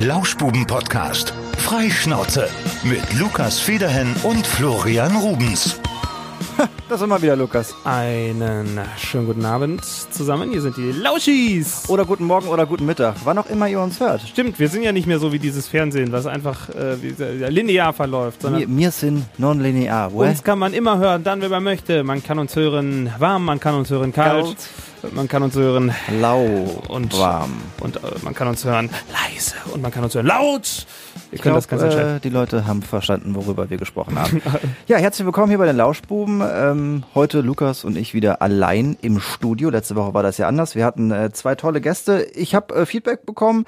Lauschbuben-Podcast. Freischnauze. Mit Lukas Federhen und Florian Rubens. Das sind wir wieder, Lukas. Einen schönen guten Abend zusammen. Hier sind die Lauschis. Oder guten Morgen oder guten Mittag, wann auch immer ihr uns hört. Stimmt, wir sind ja nicht mehr so wie dieses Fernsehen, was einfach äh, wie, äh, linear verläuft, sondern Wir, wir sind non-linear. wo? uns kann man immer hören, dann, wenn man möchte. Man kann uns hören warm, man kann uns hören kalt, Kalt. Man kann uns hören Lau und warm. und äh, man kann uns hören leise und man kann uns hören laut. Ihr Ich könnt das ganz entscheiden. äh, die Leute haben verstanden, worüber wir gesprochen haben. ja, herzlich willkommen hier bei den Lauschbuben. Ähm, heute Lukas und ich wieder allein im Studio. Letzte Woche war das ja anders. Wir hatten äh, zwei tolle Gäste. Ich habe äh, Feedback bekommen.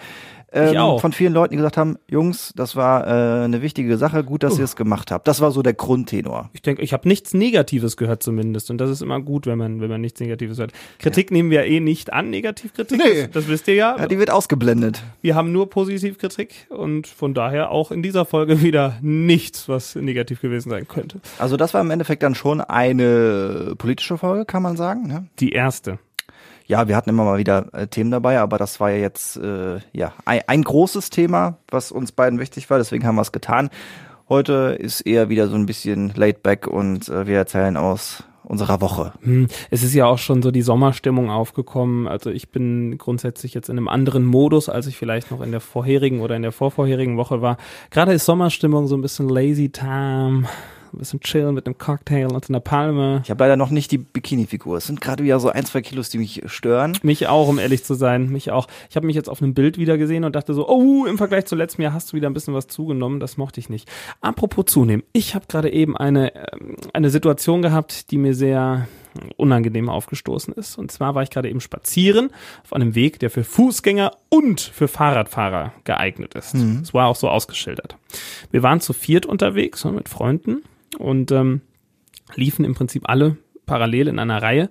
Ähm, Ich auch. Von vielen Leuten, die gesagt haben, Jungs, das war äh, eine wichtige Sache, gut, dass ihr es gemacht habt. Das war so der Grundtenor. Ich denke, ich habe nichts Negatives gehört zumindest und das ist immer gut, wenn man wenn man nichts Negatives hört. Kritik nehmen wir eh nicht an, Negativkritik. Nee. Das, das wisst ihr ja. Ja, die wird ausgeblendet. Wir haben nur Positivkritik und von daher auch in dieser Folge wieder nichts, was negativ gewesen sein könnte. Also das war im Endeffekt dann schon eine politische Folge, kann man sagen. Ne? Die erste. Ja, wir hatten immer mal wieder äh, Themen dabei, aber das war ja jetzt äh, ja ein, ein großes Thema, was uns beiden wichtig war. Deswegen haben wir es getan. Heute ist eher wieder so ein bisschen laid back und äh, wir erzählen aus unserer Woche. Hm, Es ist ja auch schon so die Sommerstimmung aufgekommen. Also ich bin grundsätzlich jetzt in einem anderen Modus, als ich vielleicht noch in der vorherigen oder in der vorvorherigen Woche war. Gerade ist Sommerstimmung so ein bisschen lazy time, ein bisschen chillen mit einem Cocktail und einer Palme. Ich habe leider noch nicht die Bikini-Figur. Es sind gerade wieder so ein, zwei Kilos, die mich stören. Mich auch, um ehrlich zu sein. Mich auch. Ich habe mich jetzt auf einem Bild wieder gesehen und dachte so, oh, im Vergleich zu letztem Jahr hast du wieder ein bisschen was zugenommen. Das mochte ich nicht. Apropos zunehmen. Ich habe gerade eben eine, ähm, eine Situation gehabt, die mir sehr unangenehm aufgestoßen ist. Und zwar war ich gerade eben spazieren auf einem Weg, der für Fußgänger und für Fahrradfahrer geeignet ist. Es war auch so ausgeschildert. Wir waren zu viert unterwegs mit Freunden und ähm, liefen im Prinzip alle parallel in einer Reihe.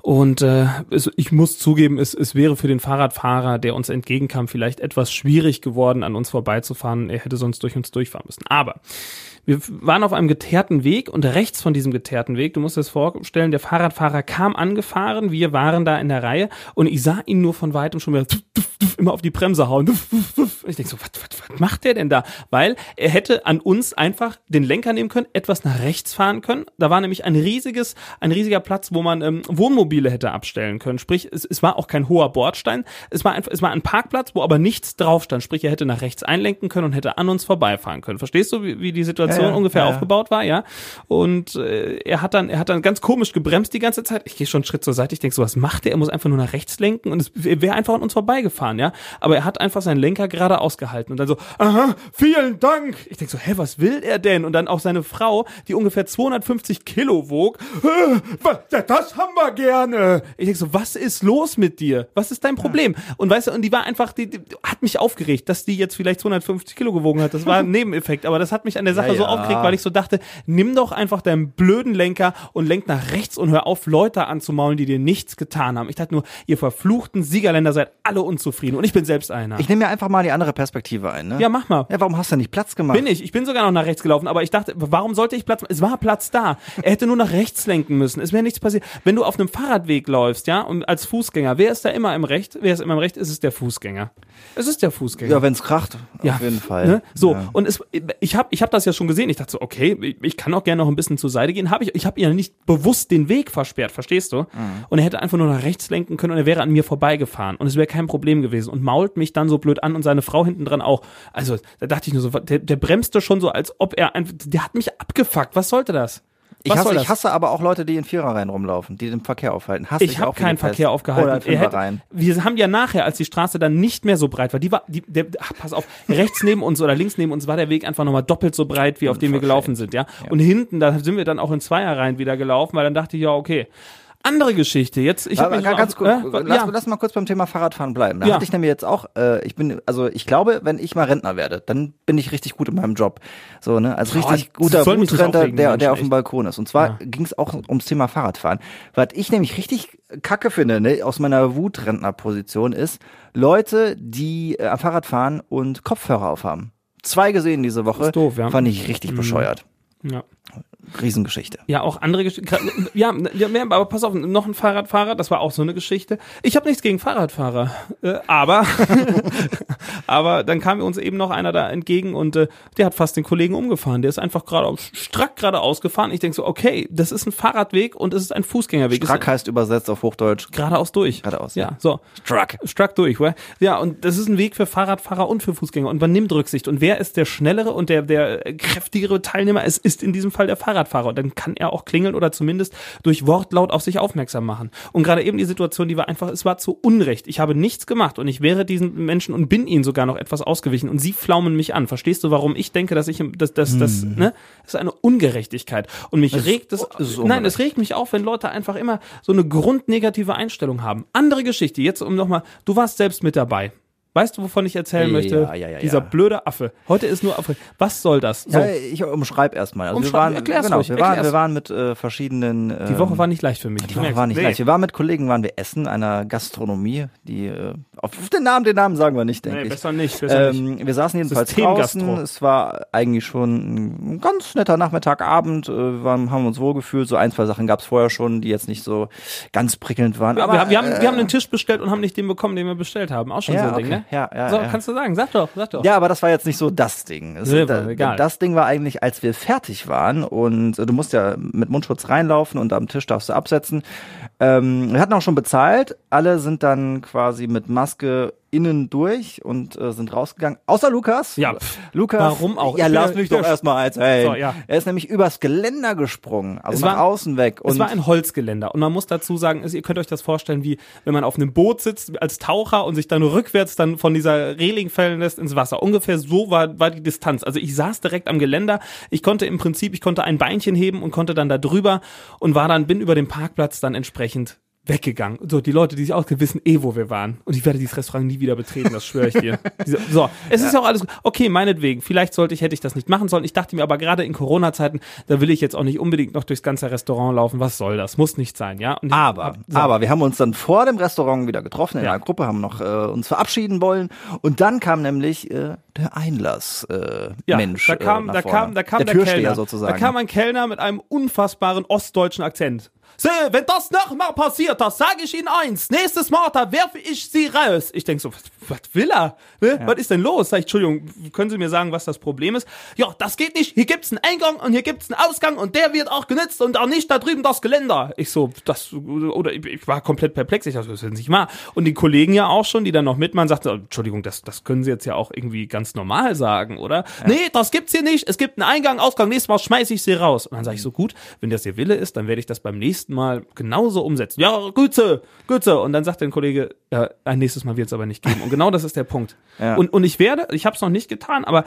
Und äh, es, ich muss zugeben, es, es wäre für den Fahrradfahrer, der uns entgegenkam, vielleicht etwas schwierig geworden, an uns vorbeizufahren. Er hätte sonst durch uns durchfahren müssen. Aber wir waren auf einem geteerten Weg und rechts von diesem geteerten Weg, du musst dir das vorstellen, der Fahrradfahrer kam angefahren, wir waren da in der Reihe und ich sah ihn nur von weitem schon wieder immer auf die Bremse hauen. Ich denke so, was, was, was macht der denn da? Weil er hätte an uns einfach den Lenker nehmen können, etwas nach rechts fahren können. Da war nämlich ein riesiges, ein riesiger Platz, wo man ähm, Wohnmobile hätte abstellen können. Sprich, es, es war auch kein hoher Bordstein. Es war einfach, es war ein Parkplatz, wo aber nichts drauf stand. Sprich, er hätte nach rechts einlenken können und hätte an uns vorbeifahren können. Verstehst du, wie, wie die Situation Ja, ja, ungefähr ja, ja. aufgebaut war, ja? Und äh, er hat dann, er hat dann ganz komisch gebremst die ganze Zeit. Ich gehe schon einen Schritt zur Seite. Ich denke so, was macht er? Er muss einfach nur nach rechts lenken und es wäre einfach an uns vorbeigefahren, ja? Aber er hat einfach seinen Lenker gerade ausgehalten und dann so, aha, vielen Dank. Ich denke so, hä, was will er denn? Und dann auch seine Frau, die ungefähr 250 Kilo wog, "Äh, ja, das haben wir gerne. Ich denke so, was ist los mit dir? Was ist dein Problem? Und weißt du, und die war einfach, die, die hat mich aufgeregt, dass die jetzt vielleicht 250 Kilo gewogen hat. Das war ein Nebeneffekt, aber das hat mich an der Sache Ja, so ja. Aufgeregt, weil ich so dachte, nimm doch einfach deinen blöden Lenker und lenk nach rechts und hör auf, Leute anzumaulen, die dir nichts getan haben. Ich dachte nur, ihr verfluchten Siegerländer seid alle unzufrieden und ich bin selbst einer. Ich nehme mir einfach mal die andere Perspektive ein. Ne? ja, mach mal. ja, warum hast du nicht Platz gemacht? Bin ich. Ich bin sogar noch nach rechts gelaufen, aber ich dachte, warum sollte ich Platz Es war Platz da. Er hätte nur nach rechts lenken müssen. Es wäre nichts passiert. Wenn du auf einem Fahrradweg läufst, ja, und als Fußgänger, wer ist da immer im Recht? Wer ist immer im Recht? Es ist der Fußgänger. Es ist der Fußgänger. Ja, wenn es kracht, auf jeden Fall. Ne? So, Ja. und es, ich habe ich hab das ja schon gesehen. Ich dachte so, okay, ich, ich kann auch gerne noch ein bisschen zur Seite gehen. Hab ich ich habe ihr nicht bewusst den Weg versperrt, verstehst du? Mhm. Und er hätte einfach nur nach rechts lenken können und er wäre an mir vorbeigefahren. Und es wäre kein Problem gewesen. Und mault mich dann so blöd an und seine Frau hinten dran auch. Also, da dachte ich nur so, der, der bremste schon so, als ob er einfach, der hat mich abgefuckt. Was sollte das? Ich hasse, ich hasse aber auch Leute, die in Viererreihen rumlaufen, die den Verkehr aufhalten. Hasse Ich habe auch wie keinen. Verkehr aufgehalten. Hätte, wir haben ja nachher, als die Straße dann nicht mehr so breit war, die war, die, der, ach, pass auf, rechts neben uns oder links neben uns war der Weg einfach nochmal doppelt so breit, wie auf dem wir gelaufen sind, ja. Und hinten, da sind wir dann auch in Zweierreihen wieder gelaufen, weil dann dachte ich, ja, okay. Andere Geschichte. Jetzt, ich habe ganz kurz, äh, lass, ja. lass mal kurz beim Thema Fahrradfahren bleiben. Da Ja. hatte ich nämlich jetzt auch, äh, ich bin, also ich glaube, wenn ich mal Rentner werde, dann bin ich richtig gut in meinem Job. So, ne? Als richtig das guter aufregen, der, der auf dem. Balkon ist. Und zwar Ja. ging es auch ums Thema Fahrradfahren. Was ich nämlich richtig kacke finde, ne, aus meiner Wutrentnerposition ist, Leute, die äh, Fahrrad fahren und Kopfhörer aufhaben. Zwei gesehen diese Woche. Ist doof, ja. Fand ich richtig bescheuert. ja. Riesengeschichte. Ja, auch andere Geschichten. Ja, ja, mehr, aber pass auf, noch ein Fahrradfahrer, das war auch so eine Geschichte. Ich habe nichts gegen Fahrradfahrer, äh, aber Aber dann kam uns eben noch einer da entgegen und äh, der hat fast den Kollegen umgefahren. Der ist einfach gerade strack geradeaus gefahren. Ich denke so, okay, das ist ein Fahrradweg und es ist ein Fußgängerweg. Strack heißt übersetzt auf Hochdeutsch. Geradeaus durch. Geradeaus, ja. So. Strack. Strack durch, wa? Ja, und das ist ein Weg für Fahrradfahrer und für Fußgänger und man nimmt Rücksicht. Und wer ist der schnellere und der, der kräftigere Teilnehmer? Es ist in diesem Fall der Fahrradfahrer. Und dann kann er auch klingeln oder zumindest durch Wortlaut auf sich aufmerksam machen. Und gerade eben die Situation, die war einfach, es war zu Unrecht. Ich habe nichts gemacht und ich wäre diesen Menschen und bin ihnen sogar noch etwas ausgewichen und sie flaumen mich an. Verstehst du, warum ich denke, dass ich, dass, dass, das, Hm. ne? Das ist eine Ungerechtigkeit. Und mich Das regt es, das nein, es regt mich auf, wenn Leute einfach immer so eine grundnegative Einstellung haben. Andere Geschichte, jetzt um nochmal, du warst selbst mit dabei. Weißt du, wovon ich erzählen möchte? ja, ja, Dieser ja. blöde Affe. Heute ist nur Affe. Was soll das? So. Ich umschreib erstmal. Also wir Umschreib- waren, erklär's genau, ruhig, wir waren, wir waren mit äh, verschiedenen. Äh, die Woche war nicht leicht für mich. Die Woche war nicht leicht. Wir waren mit Kollegen, waren wir essen, einer Gastronomie, die äh, auf den Namen, den Namen sagen wir nicht, denke Nee, ich. besser nicht, besser nicht. Ähm, wir saßen jedenfalls draußen. Es war eigentlich schon ein ganz netter Nachmittag, Abend. Äh, wir waren, haben uns wohlgefühlt. So ein, zwei Sachen gab es vorher schon, die jetzt nicht so ganz prickelnd waren. Wir, Aber, wir, wir, haben, äh, wir haben einen Tisch bestellt und haben nicht den bekommen, den wir bestellt haben. Auch schon Ja, so ein Ding, okay. ne? Ja, ja, so, ja. kannst du sagen. Sag doch, sag doch. Ja, aber das war jetzt nicht so das Ding. Es, Nee, da, war egal. Das Ding war eigentlich, als wir fertig waren und äh, du musst ja mit Mundschutz reinlaufen und am Tisch darfst du absetzen. Ähm, wir hatten auch schon bezahlt. Alle sind dann quasi mit Maske innen durch und äh, sind rausgegangen. Außer Lukas. Ja. Lukas. Warum auch? Ja, Ich lass mich doch erstmal erzählen. So, ja. Er ist nämlich übers Geländer gesprungen, also Es nach war- außen weg. Und es war ein Holzgeländer und man muss dazu sagen, ihr könnt euch das vorstellen, wie wenn man auf einem Boot sitzt als Taucher und sich dann rückwärts dann von dieser Reling fallen lässt ins Wasser. Ungefähr so war, war die Distanz. Also ich saß direkt am Geländer. Ich konnte im Prinzip, ich konnte ein Beinchen heben und konnte dann da drüber und war dann, bin über den Parkplatz dann entsprechend weggegangen. So, die Leute, die sich auskennen, wissen eh, wo wir waren. Und ich werde dieses Restaurant nie wieder betreten, das schwöre ich dir. So, es ist auch alles gut. Okay, meinetwegen. Vielleicht sollte ich, hätte ich das nicht machen sollen. Ich dachte mir aber gerade in Corona-Zeiten, da will ich jetzt auch nicht unbedingt noch durchs ganze Restaurant laufen. Was soll das? Muss nicht sein, ja? Und Aber, hab- so. aber wir haben uns dann vor dem Restaurant wieder getroffen in Ja. einer Gruppe, haben noch äh, uns verabschieden wollen und dann kam nämlich äh, der Einlass äh, ja, Mensch. da kam, äh, da kam, da kam der, der, Kellner. sozusagen. Da kam ein Kellner mit einem unfassbaren ostdeutschen Akzent. So, wenn das nochmal passiert, das sage ich Ihnen eins. Nächstes Mal, da werfe ich Sie raus. Ich denk so, was, was will er? Ne? Was ist denn los? Sag ich, Entschuldigung, können Sie mir sagen, was das Problem ist? Ja, das geht nicht. Hier gibt's einen Eingang und hier gibt's einen Ausgang und der wird auch genutzt und auch nicht da drüben das Geländer. Ich so, das, oder ich, ich war komplett perplex. Ich dachte, das ist nicht wahr. Und die Kollegen ja auch schon, die dann noch mitmachen, sagten, Entschuldigung, das, das können Sie jetzt ja auch irgendwie ganz normal sagen, oder? Nee, das gibt's hier nicht. Es gibt einen Eingang, Ausgang. Nächstes Mal schmeiß ich Sie raus. Und dann sage ich so, gut, wenn das Ihr Wille ist, dann werde ich das beim nächsten Mal genauso umsetzen. Ja, gut so. Und dann sagt der Kollege, ja, ein nächstes Mal wird es aber nicht geben. Und genau das ist der Punkt. Ja. Und, und ich werde, ich habe es noch nicht getan, aber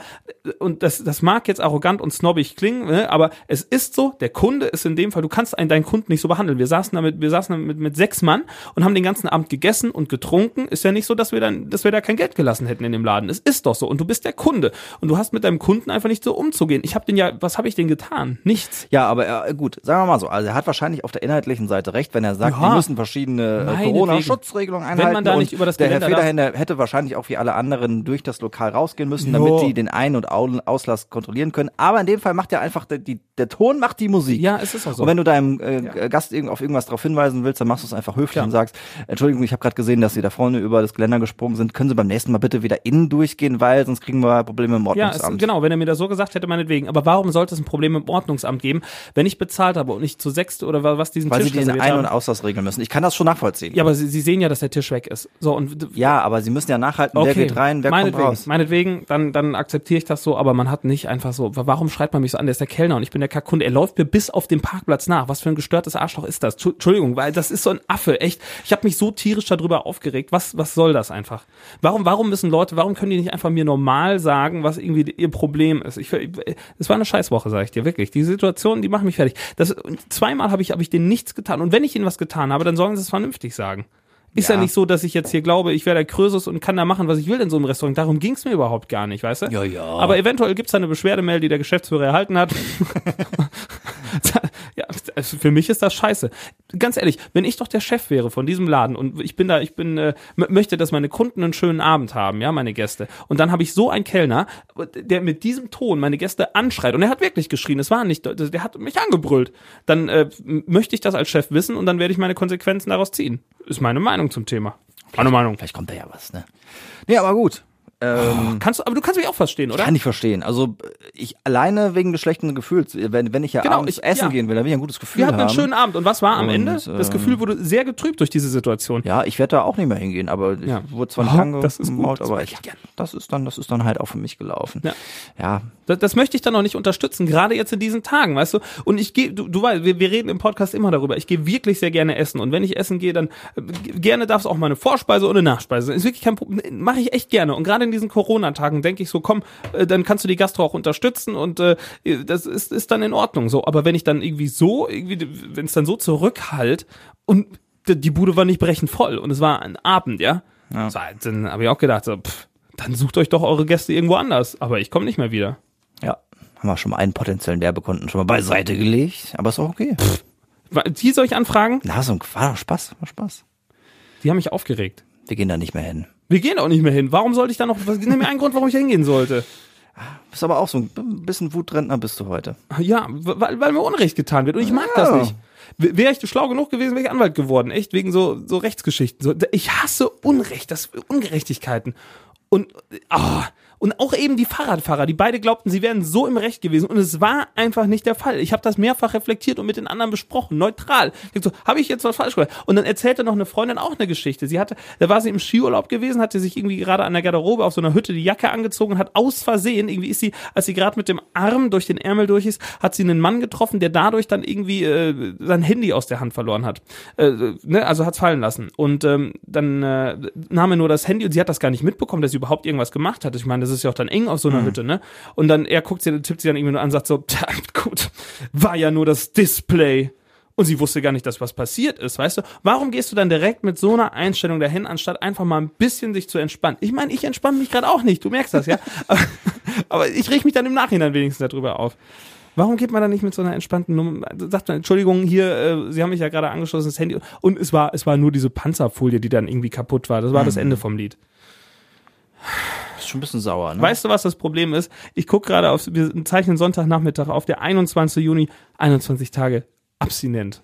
und das, das mag jetzt arrogant und snobbig klingen, ne, aber es ist so, der Kunde ist in dem Fall, du kannst einen, deinen Kunden nicht so behandeln. Wir saßen damit, wir saßen damit mit, sechs Mann und haben den ganzen Abend gegessen und getrunken. Ist ja nicht so, dass wir dann, dass wir da kein Geld gelassen hätten in dem Laden. Es ist doch so. Und du bist der Kunde. Und du hast mit deinem Kunden einfach nicht so umzugehen. Ich habe den ja, was habe ich denn getan? Nichts. Ja, aber äh, gut, sagen wir mal so. Also er hat wahrscheinlich auf der inhaltlichen Seite recht, wenn er sagt, Ja. wir müssen verschiedene äh. Corona-Schutzregelungen Wenn einhalten. man da nicht über das der Herr Geländer der hätte wahrscheinlich auch wie alle anderen durch das Lokal rausgehen müssen, Jo. damit die den Ein- und Au- Auslass kontrollieren können. Aber in dem Fall macht ja einfach der, die, der Ton macht die Musik. Ja, es ist auch so. Und wenn du deinem äh, Gast irgend, auf irgendwas darauf hinweisen willst, dann machst du es einfach höflich Ja. und sagst, Entschuldigung, ich habe gerade gesehen, dass Sie da vorne über das Geländer gesprungen sind. Können Sie beim nächsten Mal bitte wieder innen durchgehen, weil sonst kriegen wir Probleme im Ja, es, Ordnungsamt. genau, wenn er mir das so gesagt hätte, meinetwegen. Aber warum sollte es ein Problem im Ordnungsamt geben, wenn ich bezahlt habe und ich zu sechst oder wa- was diesen weil Tisch Sie den Ein- und Auslass regeln müssen. Ich kann das schon nachvollziehen. Ja, aber sie, sie sehen ja, dass der Tisch weg ist. So und Ja, aber sie müssen ja nachhalten, wer geht rein, wer meinetwegen, kommt raus. Meinetwegen, dann, dann akzeptiere ich das so, aber man hat nicht einfach so, warum schreit man mich so an, der ist der Kellner und ich bin der Kackkunde, er läuft mir bis auf den Parkplatz nach. Was für ein gestörtes Arschloch ist das? Tschu- Entschuldigung, weil das ist so ein Affe, echt. Ich habe mich so tierisch darüber aufgeregt. Was, was soll das einfach? Warum, warum müssen Leute, warum können die nicht einfach mir normal sagen, was irgendwie ihr Problem ist? Ich, es war eine Scheißwoche, sage ich dir, wirklich. Die Situation, die machen mich fertig. Das, zweimal habe ich, hab ich denen nichts getan. Und wenn ich ihnen was getan habe, dann sollen sie es vernünftig sagen. Ist ja. Ja. nicht so, dass ich jetzt hier glaube, ich wäre der Krösus und kann da machen, was ich will in so einem Restaurant. Darum ging es mir überhaupt gar nicht, weißt du? Ja, ja. Aber eventuell gibt's da eine Beschwerdemail, die der Geschäftsführer erhalten hat. ja, also für mich ist das scheiße. Ganz ehrlich, wenn ich doch der Chef wäre von diesem Laden und ich bin da, ich bin, äh, möchte, dass meine Kunden einen schönen Abend haben, ja, meine Gäste. Und dann habe ich so einen Kellner, der mit diesem Ton meine Gäste anschreit. Und er hat wirklich geschrien, es war nicht, der hat mich angebrüllt. Dann äh, möchte ich das als Chef wissen und dann werde ich meine Konsequenzen daraus ziehen. Ist meine Meinung zum Thema. Meine Meinung. Vielleicht kommt da ja was, ne? Nee, aber gut. Ähm, Kannst du, aber du kannst mich auch verstehen, oder? Kann ich verstehen. Also ich alleine wegen des schlechten Gefühls, wenn, wenn ich ja Genau, abends ich- essen ja. gehen will, dann will ich ein gutes Gefühl Wir hatten haben. einen schönen Abend. Und was war am Und, Ende? Das ähm, Gefühl wurde sehr getrübt durch diese Situation. ja, ich werde da auch nicht mehr hingehen, aber Ja. ich wurde zwar nicht Oh, angemault, das ist gut, das aber ich, das ist dann, das ist dann halt auch für mich gelaufen. Ja. ja Das, das möchte ich dann noch nicht unterstützen, gerade jetzt in diesen Tagen, weißt du? Und ich gehe, du, du weißt, wir, wir reden im Podcast immer darüber. Ich gehe wirklich sehr gerne essen. Und wenn ich essen gehe, dann äh, gerne darf es auch mal eine Vorspeise und eine Nachspeise sein. Ist wirklich kein Problem. Mache ich echt gerne. Und gerade in diesen Corona-Tagen denke ich so, komm, äh, dann kannst du die Gastro auch unterstützen und äh, das ist, ist dann in Ordnung so. Aber wenn ich dann irgendwie so, irgendwie, wenn es dann so zurückhalt und die Bude war nicht brechend voll und es war ein Abend, ja, Ja. So, dann habe ich auch gedacht, so, pff, dann sucht euch doch eure Gäste irgendwo anders. Aber ich komme nicht mehr wieder. Ja, haben wir schon mal einen potenziellen Werbekunden schon mal beiseite gelegt, aber ist auch okay. Wa- Die soll ich anfragen? Na, so ein war doch Spaß, war Spaß. Die haben mich aufgeregt. Wir gehen da nicht mehr hin. Wir gehen auch nicht mehr hin. Warum sollte ich da noch, was, nimm mir einen Grund, warum ich da hingehen sollte. Bist aber auch so ein bisschen Wutrentner bist du heute. Ja, weil, weil mir Unrecht getan wird und ich mag Ja. das nicht. Wäre ich schlau genug gewesen, wäre ich Anwalt geworden. Echt, wegen so, so Rechtsgeschichten. So, ich hasse Unrecht, das Ungerechtigkeiten. Und, ah, und auch eben die Fahrradfahrer, die beide glaubten, sie wären so im Recht gewesen. Und es war einfach nicht der Fall. Ich habe das mehrfach reflektiert und mit den anderen besprochen, neutral. Ich so, habe ich jetzt was falsch gemacht? Und dann erzählte noch eine Freundin auch eine Geschichte. Sie hatte, da war sie im Skiurlaub gewesen, hatte sich irgendwie gerade an der Garderobe auf so einer Hütte die Jacke angezogen und hat aus Versehen, irgendwie ist sie, als sie gerade mit dem Arm durch den Ärmel durch ist, hat sie einen Mann getroffen, der dadurch dann irgendwie äh, sein Handy aus der Hand verloren hat. Äh, ne? Also hat's fallen lassen. Und ähm, dann äh, nahm er nur das Handy und sie hat das gar nicht mitbekommen, dass sie überhaupt irgendwas gemacht hat. Ich meine, ist ja auch dann eng auf so einer Hütte, ne? Und dann er guckt sie, tippt sie dann irgendwie nur an, sagt so, "Tja, gut, war ja nur das Display. Und sie wusste gar nicht, dass was passiert ist, weißt du? Warum gehst du dann direkt mit so einer Einstellung dahin, anstatt einfach mal ein bisschen sich zu entspannen? Ich meine, ich entspanne mich gerade auch nicht, du merkst das, ja? aber, aber ich reg mich dann im Nachhinein wenigstens darüber auf. Warum geht man da nicht mit so einer entspannten Nummer? Sagt man, Entschuldigung, hier, äh, Sie haben mich ja gerade angeschlossen, das Handy. Und es war, es war nur diese Panzerfolie, die dann irgendwie kaputt war. Das war das Ende vom Lied. Schon ein bisschen sauer, ne? Weißt du, was das Problem ist? Ich gucke gerade auf, wir zeichnen Sonntagnachmittag auf, der 21. Juni, 21 Tage abstinent.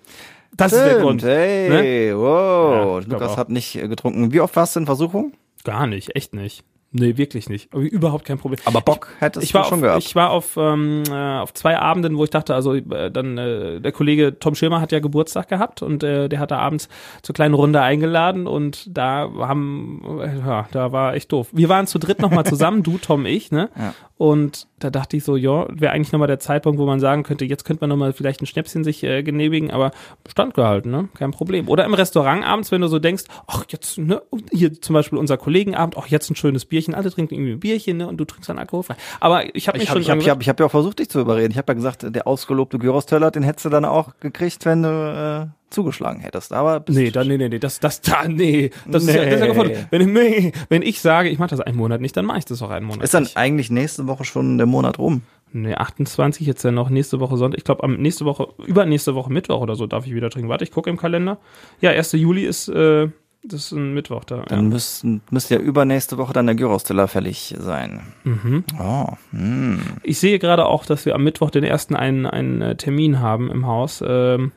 Das ist der Stimmt, Grund. Hey, Ja, wow. glaub Lukas hat nicht äh, getrunken. Wie oft warst du in Versuchung? Gar nicht, echt nicht. Nee, wirklich nicht. Überhaupt kein Problem. Aber Bock hättest ich war du schon auf, gehabt. Ich war auf, ähm, äh, auf zwei Abenden, wo ich dachte, also äh, dann äh, der Kollege Tom Schirmer hat ja Geburtstag gehabt und äh, der hat da abends zur kleinen Runde eingeladen und da haben, äh, ja, da war echt doof. Wir waren zu dritt nochmal zusammen, du, Tom, ich, ne? Ja. Und da dachte ich so, ja, wäre eigentlich nochmal der Zeitpunkt, wo man sagen könnte, jetzt könnte man nochmal vielleicht ein Schnäpschen sich äh, genehmigen, aber standgehalten, ne? Kein Problem. Oder im Restaurant abends, wenn du so denkst, ach, jetzt, ne, hier zum Beispiel unser Kollegenabend, ach, jetzt ein schönes Bierchen, alle trinken irgendwie ein Bierchen, ne? Und du trinkst dann alkoholfrei. Aber ich habe mich ich schon habe ich hab, dran ich hab, ich hab ja auch versucht, dich zu überreden. Ich habe ja gesagt, der ausgelobte Gyros-Teller, den hättest du dann auch gekriegt, wenn du äh, zugeschlagen hättest. Aber Nee, dann, nee, nee, nee, das, das, da, nee, das ist ja, das ist ja Nee. gefordert. Wenn, nee, wenn ich sage, ich mache das einen Monat nicht, dann mache ich das auch einen Monat. ist dann nicht. eigentlich nächste Woche schon der Monat rum? Nee, 28 jetzt ja noch nächste Woche Sonntag. Ich glaube, am nächste Woche, übernächste Woche Mittwoch oder so darf ich wieder trinken. Warte, ich gucke im Kalender. Ja, 1. Juli ist, äh, das ist ein Mittwoch da. Dann Ja. müssten, müsste ja übernächste Woche dann der Gyros-Teller fällig sein. Mhm. Oh, hm. Ich sehe gerade auch, dass wir am Mittwoch den ersten einen, einen äh, Termin haben im Haus, ähm,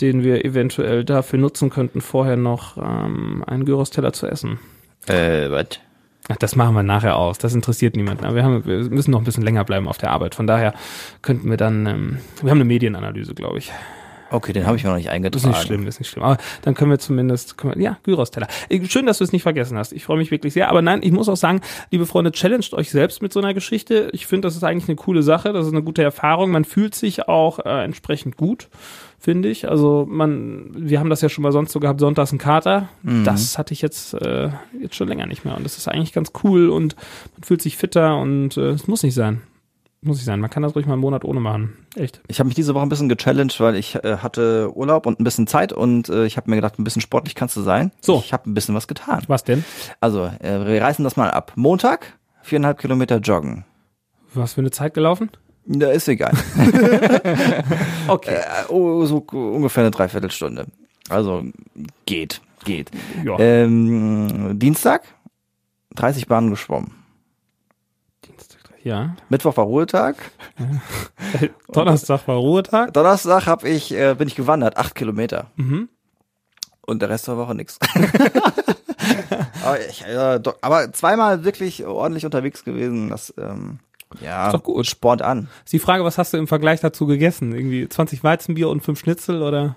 den wir eventuell dafür nutzen könnten, vorher noch ähm, einen Gyros-Teller zu essen. Äh, was? Ach, das machen wir nachher aus. Das interessiert niemanden. Aber wir, haben, wir müssen noch ein bisschen länger bleiben auf der Arbeit. Von daher könnten wir dann, ähm, wir haben eine Medienanalyse, glaube ich. Okay, den habe ich mir noch nicht Das eingetragen. ist nicht schlimm, ist nicht schlimm. Aber dann können wir zumindest, können wir, ja, Gyros-Teller. Äh, Schön, dass du es nicht vergessen hast. Ich freue mich wirklich sehr. Aber nein, ich muss auch sagen, liebe Freunde, challenged euch selbst mit so einer Geschichte. Ich finde, das ist eigentlich eine coole Sache. Das ist eine gute Erfahrung. Man fühlt sich auch äh, entsprechend gut, finde ich. Also man, wir haben das ja schon mal sonst so gehabt, sonntags ein Kater. Das hatte ich jetzt, äh, jetzt schon länger nicht mehr. Und das ist eigentlich ganz cool und man fühlt sich fitter und äh, es muss nicht sein. Muss nicht sein. Man kann das ruhig mal einen Monat ohne machen. Echt. Ich habe mich diese Woche ein bisschen gechallenged, weil ich äh, hatte Urlaub und ein bisschen Zeit und äh, ich habe mir gedacht, ein bisschen sportlich kannst du sein. So. Ich habe ein bisschen was getan. Was denn? Also, äh, wir reißen das mal ab. Montag, viereinhalb Kilometer joggen. Was für eine Zeit gelaufen? Da ist egal. Okay. äh, oh, so ungefähr eine Dreiviertelstunde. Also geht, geht. ja. Ähm, Dienstag 30 Bahnen geschwommen. Ja. Mittwoch war Ruhetag. Donnerstag war Ruhetag. Donnerstag hab ich, äh, bin ich gewandert, acht Kilometer. Mhm. Und der Rest der Woche nix. Aber, ich, äh, doch, aber zweimal wirklich ordentlich unterwegs gewesen. Das ähm, ja, Ist doch gut. Sport an. Ist die Frage, was hast du im Vergleich dazu gegessen? Irgendwie 20 Weizenbier und 5 Schnitzel oder?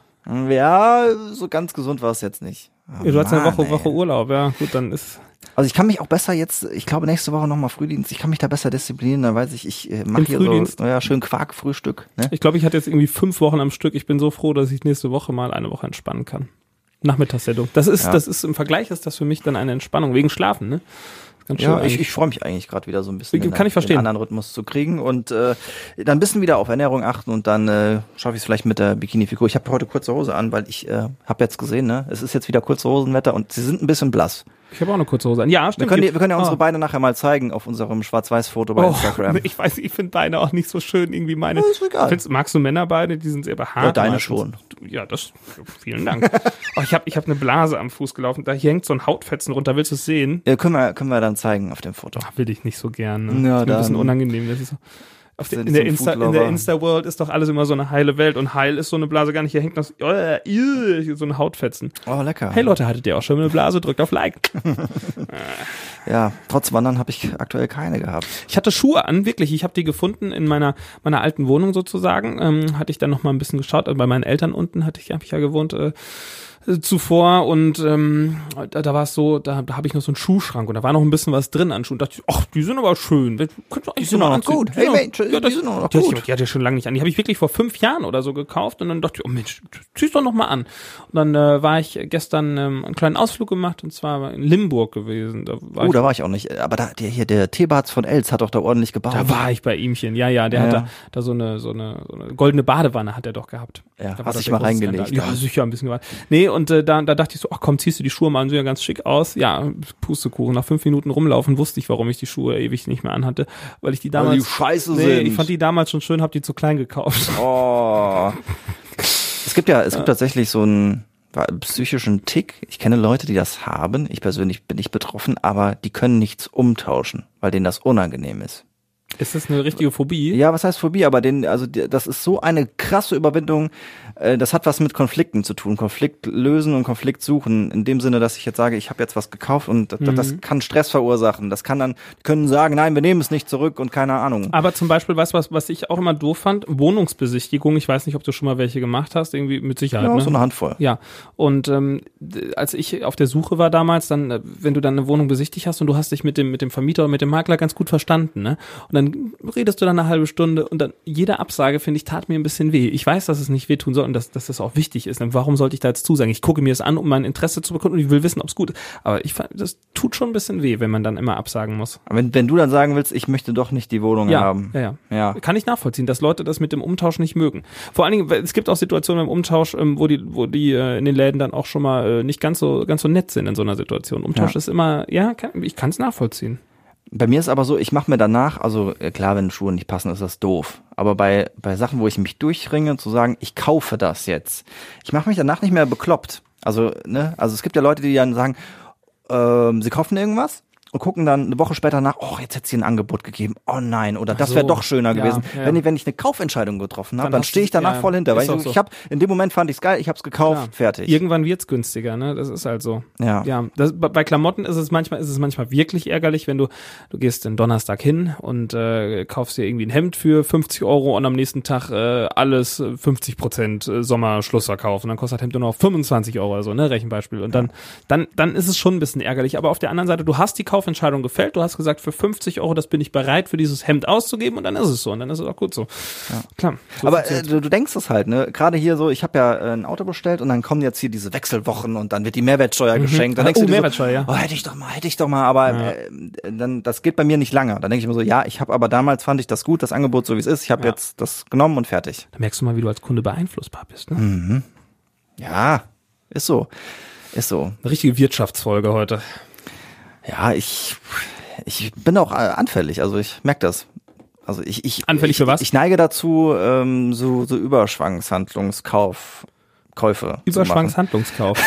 Ja, so ganz gesund war es jetzt nicht. Oh, Ja, du hast eine Woche, ey. Woche Urlaub, ja, gut, dann ist Also ich kann mich auch besser jetzt, ich glaube nächste Woche nochmal Frühdienst, ich kann mich da besser disziplinieren, dann weiß ich, ich äh, mache hier Frühdienst? so ja, schön Quarkfrühstück. Ne? Ich glaube, ich hatte jetzt irgendwie fünf Wochen am Stück. Ich bin so froh, dass ich nächste Woche mal eine Woche entspannen kann. Nachmittagssendung. Das ist, Ja. das ist im Vergleich ist das für mich dann eine Entspannung wegen Schlafen, ne? Ganz schön Ja, ich, ich freue mich eigentlich gerade wieder so ein bisschen Kann in ich einen- verstehen. einen anderen Rhythmus zu kriegen und äh, dann ein bisschen wieder auf Ernährung achten und dann äh, schaffe ich es vielleicht mit der Bikini-Figur. Ich habe heute kurze Hose an, weil ich äh, habe jetzt gesehen, ne, es ist jetzt wieder kurze Hosenwetter und sie sind ein bisschen blass. Ich habe auch eine kurze Hose an. Ja, Wir stimmt. können, die, gibt- wir können ja unsere Ah. Beine nachher mal zeigen auf unserem Schwarz-Weiß-Foto bei Oh, Instagram. Ich weiß, ich finde Beine auch nicht so schön, irgendwie meine. Ja, ist egal. Findest- magst du Männerbeine? Die sind sehr behaart. Ja, deine schon. Ja, das, vielen Dank. oh, ich habe ich hab eine Blase am Fuß gelaufen. Da hängt so ein Hautfetzen runter. Willst du es sehen? Ja, können, wir, können wir dann zeigen auf dem Foto. Ach, will ich nicht so gern. Ne? Ja, ist mir ein bisschen unangenehm. Das ist so. Auf in, der so Insta, in der Insta-World ist doch alles immer so eine heile Welt und heil ist so eine Blase gar nicht. Hier hängt das, äh, äh, so ein Hautfetzen. Oh, lecker. Hey Leute, hattet ihr auch schon eine Blase? Drückt auf Like. Ja, trotz Wandern habe ich aktuell keine gehabt. Ich hatte Schuhe an, wirklich. Ich habe die gefunden in meiner meiner alten Wohnung sozusagen. Ähm, hatte ich dann noch mal ein bisschen geschaut. Also bei meinen Eltern unten hatte ich, hab ich ja gewohnt äh, äh, zuvor und ähm, da, da war es so, da, da habe ich noch so einen Schuhschrank und da war noch ein bisschen was drin an Schuhen. Da dachte ich, ach, die sind aber schön. Die Die sind noch gut. Hey, Mensch, ja, das, die sind noch die, gut. ich, die hatte ich schon lange nicht an. Die habe ich wirklich vor fünf Jahren oder so gekauft und dann dachte ich, oh Mensch, zieh's doch noch mal an. Und dann äh, war ich gestern ähm, einen kleinen Ausflug gemacht und zwar in Limburg gewesen. Da war Oh, ich da war ich auch nicht. Aber da, der hier, der Teebarz von Els hat doch da ordentlich gebaut. da war ich bei ihmchen. Ja, ja, der hat Ja. da, da so eine, so eine, so eine goldene Badewanne hat er doch gehabt. Ja, Da hast dich mal reingelegt Skandal. Ja, dann. sicher, ein bisschen gewartet. Nee, und äh, da, da dachte ich so, ach komm, ziehst du die Schuhe mal an, sieht ja ganz schick aus. Ja, Pustekuchen. Nach fünf Minuten rumlaufen wusste ich, warum ich die Schuhe ewig nicht mehr anhatte, weil ich die Weil damals, die scheiße nee, sind. ich fand die damals schon schön, hab die zu klein gekauft. Oh. Es gibt ja, es gibt tatsächlich so einen psychischen Tick. Ich kenne Leute, die das haben. Ich persönlich bin nicht betroffen, aber die können nichts umtauschen, weil denen das unangenehm ist. Ist das eine richtige Phobie? Ja, was heißt Phobie? Aber den, also das ist so eine krasse Überwindung. Äh, Das hat was mit Konflikten zu tun. Konflikt lösen und Konflikt suchen. In dem Sinne, dass ich jetzt sage, ich habe jetzt was gekauft und das, das kann Stress verursachen. Das kann dann können sagen, nein, wir nehmen es nicht zurück und keine Ahnung. Aber zum Beispiel, weißt du was, was ich auch immer doof fand? Wohnungsbesichtigung. Ich weiß nicht, ob du schon mal welche gemacht hast, irgendwie mit Sicherheit. Ja, ne? so eine Handvoll. Ja, und ähm, als ich auf der Suche war damals, dann, äh, wenn du dann eine Wohnung besichtigt hast und du hast dich mit dem, mit dem Vermieter oder mit dem Makler ganz gut verstanden, ne? Und dann redest du dann eine halbe Stunde und dann jede Absage, finde ich, tat mir ein bisschen weh. Ich weiß, dass es nicht wehtun soll und dass, dass das auch wichtig ist. Und warum sollte ich da jetzt zusagen? Ich gucke mir es an, um mein Interesse zu bekommen und ich will wissen, ob es gut ist. Aber ich fand, das tut schon ein bisschen weh, wenn man dann immer absagen muss. Wenn, wenn du dann sagen willst, ich möchte doch nicht die Wohnung Ja, haben. ja, ja. Ja. Kann ich nachvollziehen, dass Leute das mit dem Umtausch nicht mögen. Vor allen Dingen, es gibt auch Situationen im Umtausch, ähm, wo die, wo die äh, in den Läden dann auch schon mal äh, nicht ganz so, ganz so nett sind in so einer Situation. Umtausch Ja. ist immer, ja, kann, ich kann es nachvollziehen. Bei mir ist aber so, ich mache mir danach, also äh, klar, wenn Schuhe nicht passen, ist das doof. Aber bei, bei Sachen, wo ich mich durchringe, zu sagen, ich kaufe das jetzt, ich mache mich danach nicht mehr bekloppt. Also, ne, also es gibt ja Leute, die dann sagen, ähm, sie kaufen irgendwas und gucken dann eine Woche später nach, oh, jetzt hätte sie ein Angebot gegeben. Oh nein, oder das so. wäre doch schöner Ja, gewesen. ja. Wenn, ich, wenn ich eine Kaufentscheidung getroffen habe, Dann dann, stehe ich danach ja, voll hinter. Weil ich, so. ich habe in dem Moment fand ich es geil, ich habe es gekauft, fertig. Irgendwann wird's günstiger, ne? Das ist halt so. Ja. Ja, das, bei Klamotten ist es manchmal ist es manchmal wirklich ärgerlich, wenn du du gehst den Donnerstag hin und äh, kaufst dir irgendwie ein Hemd für 50 Euro und am nächsten Tag äh, alles äh, 50 Prozent äh, Sommerschlussverkauf und dann kostet das Hemd nur noch 25 Euro oder so, ne? Rechenbeispiel. Und dann dann dann ist es schon ein bisschen ärgerlich. Aber auf der anderen Seite, du hast die Kaufentscheidung gefällt, du hast gesagt, für 50 Euro, das bin ich bereit für dieses Hemd auszugeben und dann ist es so und dann ist es auch gut so. Klar. So Aber äh, du, du denkst es halt, ne? Gerade hier so, ich habe ja äh, ein Auto bestellt und dann kommen jetzt hier diese Wechselwochen und dann wird die Mehrwertsteuer geschenkt. Dann Ah, denkst oh, du Mehrwertsteuer, ja. so, oh, hätte ich doch mal, hätte ich doch mal, aber äh, dann das geht bei mir nicht lange. Dann denke ich mir so, ja, ich habe aber damals fand ich das gut, das Angebot so wie es ist. Ich habe Ja. jetzt das genommen und fertig. da merkst du mal, wie du als Kunde beeinflussbar bist, ne? Hm. Ja, ist so. Ist so. Eine richtige Wirtschaftsfolge heute. Ja, ich ich bin auch äh, anfällig, also ich merke das. Also ich ich Anfällig ich, für was? Ich neige dazu ähm, so so Überschwangshandlungskauf Käufe. Überschwangshandlungskauf.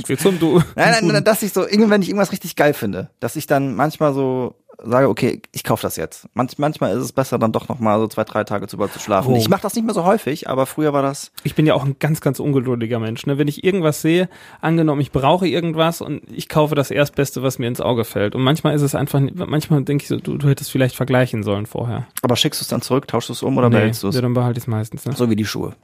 Spiel zum Du. Nein, nein, nein, dass ich so, irgendwann, wenn ich irgendwas richtig geil finde, dass ich dann manchmal so sage, okay, ich kaufe das jetzt. Manch, manchmal ist es besser, dann doch noch mal so zwei, drei Tage zu zu schlafen. Oh. Ich mache das nicht mehr so häufig, aber früher war das. Ich bin ja auch ein ganz, ganz ungeduldiger Mensch. Ne? Wenn ich irgendwas sehe, angenommen, ich brauche irgendwas und ich kaufe das Erstbeste, was mir ins Auge fällt. Und manchmal ist es einfach, manchmal denke ich so, du, du hättest vielleicht vergleichen sollen vorher. Aber schickst du es dann zurück, tauschst du es um oder behältst du es? ja, dann behalte ich es meistens. Ne? So wie die Schuhe.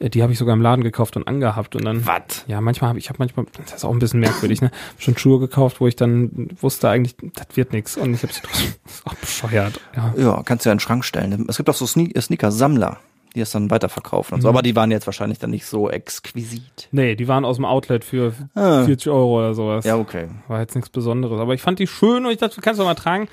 Äh, Die habe ich sogar im Laden gekauft und angehabt und dann. Was? Ja, manchmal habe ich, habe manchmal, das ist auch ein bisschen merkwürdig, ne? Schon Schuhe gekauft, wo ich dann wusste eigentlich, das wird nix und ich habe sie trotzdem, ist auch bescheuert. Ja. Ja, kannst du ja in den Schrank stellen. Es gibt auch so Sne Sneaker-Sammler, die es dann weiterverkaufen Mhm. und so. Aber die waren jetzt wahrscheinlich dann nicht so exquisit. Nee, die waren aus dem Outlet für Ah. 40 Euro oder sowas. Ja, okay. War jetzt nichts Besonderes. Aber ich fand die schön und ich dachte, du kannst du mal tragen.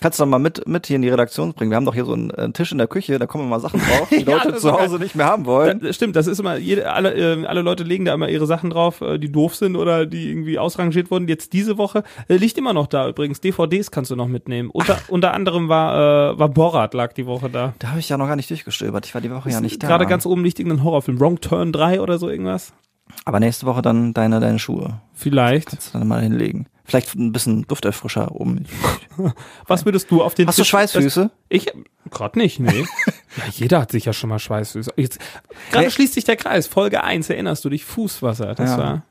Kannst du doch mal mit, mit hier in die Redaktion bringen. Wir haben doch hier so einen äh, Tisch in der Küche, da kommen mal Sachen drauf, die Leute ist zu geil. Hause nicht mehr haben wollen. Das stimmt, das ist immer, jede, alle, äh, alle Leute legen da immer ihre Sachen drauf, äh, die doof sind oder die irgendwie ausrangiert wurden. Jetzt diese Woche äh, liegt immer noch da übrigens. DVDs kannst du noch mitnehmen. Unter, unter anderem war, äh, war Borat lag die Woche da. Da habe ich ja noch gar nicht durchgestöbert. Ich war die Woche ja nicht da. Gerade ganz oben liegt irgendein Horrorfilm. Wrong Turn 3 oder so irgendwas. Aber nächste Woche dann deine, deine Schuhe. Vielleicht. Kannst du dann mal hinlegen. Vielleicht ein bisschen Dufterfrischer oben. Was würdest du auf den Hast du Tisch- Schweißfüße? Das, ich gerade nicht, nee. ja, jeder hat sicher schon mal Schweißfüße. Jetzt gerade schließt sich der Kreis. Folge 1, erinnerst du dich? Fußwasser. Das Ja. war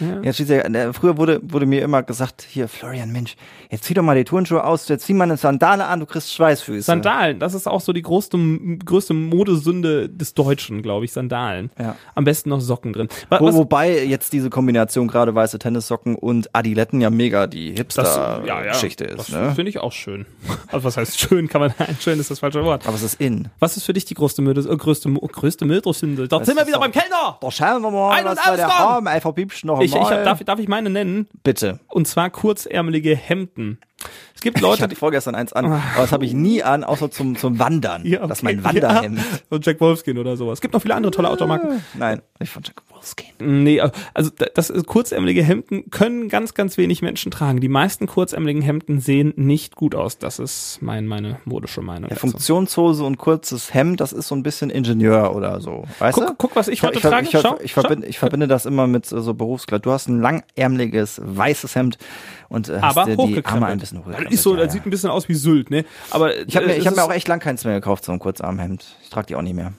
ja. Jetzt ja, äh, früher wurde, wurde mir immer gesagt, hier, Florian, Mensch, jetzt zieh doch mal die Turnschuhe aus, jetzt zieh mal eine Sandale an, du kriegst Schweißfüße. Sandalen, das ist auch so die größte, größte Modesünde des Deutschen, glaube ich, Sandalen. Ja. Am besten noch Socken drin. Wa- Wo, Was, wobei jetzt diese Kombination gerade weiße Tennissocken und Adiletten ja mega die Hipster-Geschichte das ist. Ne? finde ich auch schön. Also was heißt schön, kann man, schön ist das falsche Wort. Aber es ist in. Was ist für dich die größte äh, größte, größte Mödersünde? Da sind wir wieder doch- beim Kellner! Da schauen wir mal, Ein und was wir da haben. Einfach piepst noch Ich, ich hab, darf, darf ich meine nennen? Bitte. Und zwar kurzärmelige Hemden. Es gibt Ich Leute, hatte vorgestern eins an, aber das habe ich nie an, außer zum, zum Wandern. Ja, okay. Das ist mein Wanderhemd. Ja. Und Jack Wolfskin oder sowas. Es gibt noch viele andere tolle Automarken. Nein, nicht von Jack Wolfskin. Nee, also da- das ist, kurzärmelige Hemden können ganz, ganz wenig Menschen tragen. Die meisten kurzärmeligen Hemden sehen nicht gut aus. Das ist mein, meine modische Meinung. Ja. Funktionshose und kurzes Hemd, das ist so ein bisschen Ingenieur oder so. Weißt du? Guck, guck, was ich heute ich, trage. ich, ver- Schau, ich, schau. verbinde, ich verbinde das immer mit so so Berufskleid. Du hast ein langärmeliges weißes Hemd und äh, hast aber dir die Arme ein bisschen Das hochgekrempelt. ist so, ja, das ja. sieht ein bisschen aus wie Sylt, ne? Aber Ich habe mir, äh, ich hab mir ist- auch echt lang keins mehr gekauft, so ein Kurzarmhemd. Ich trage die auch nicht mehr.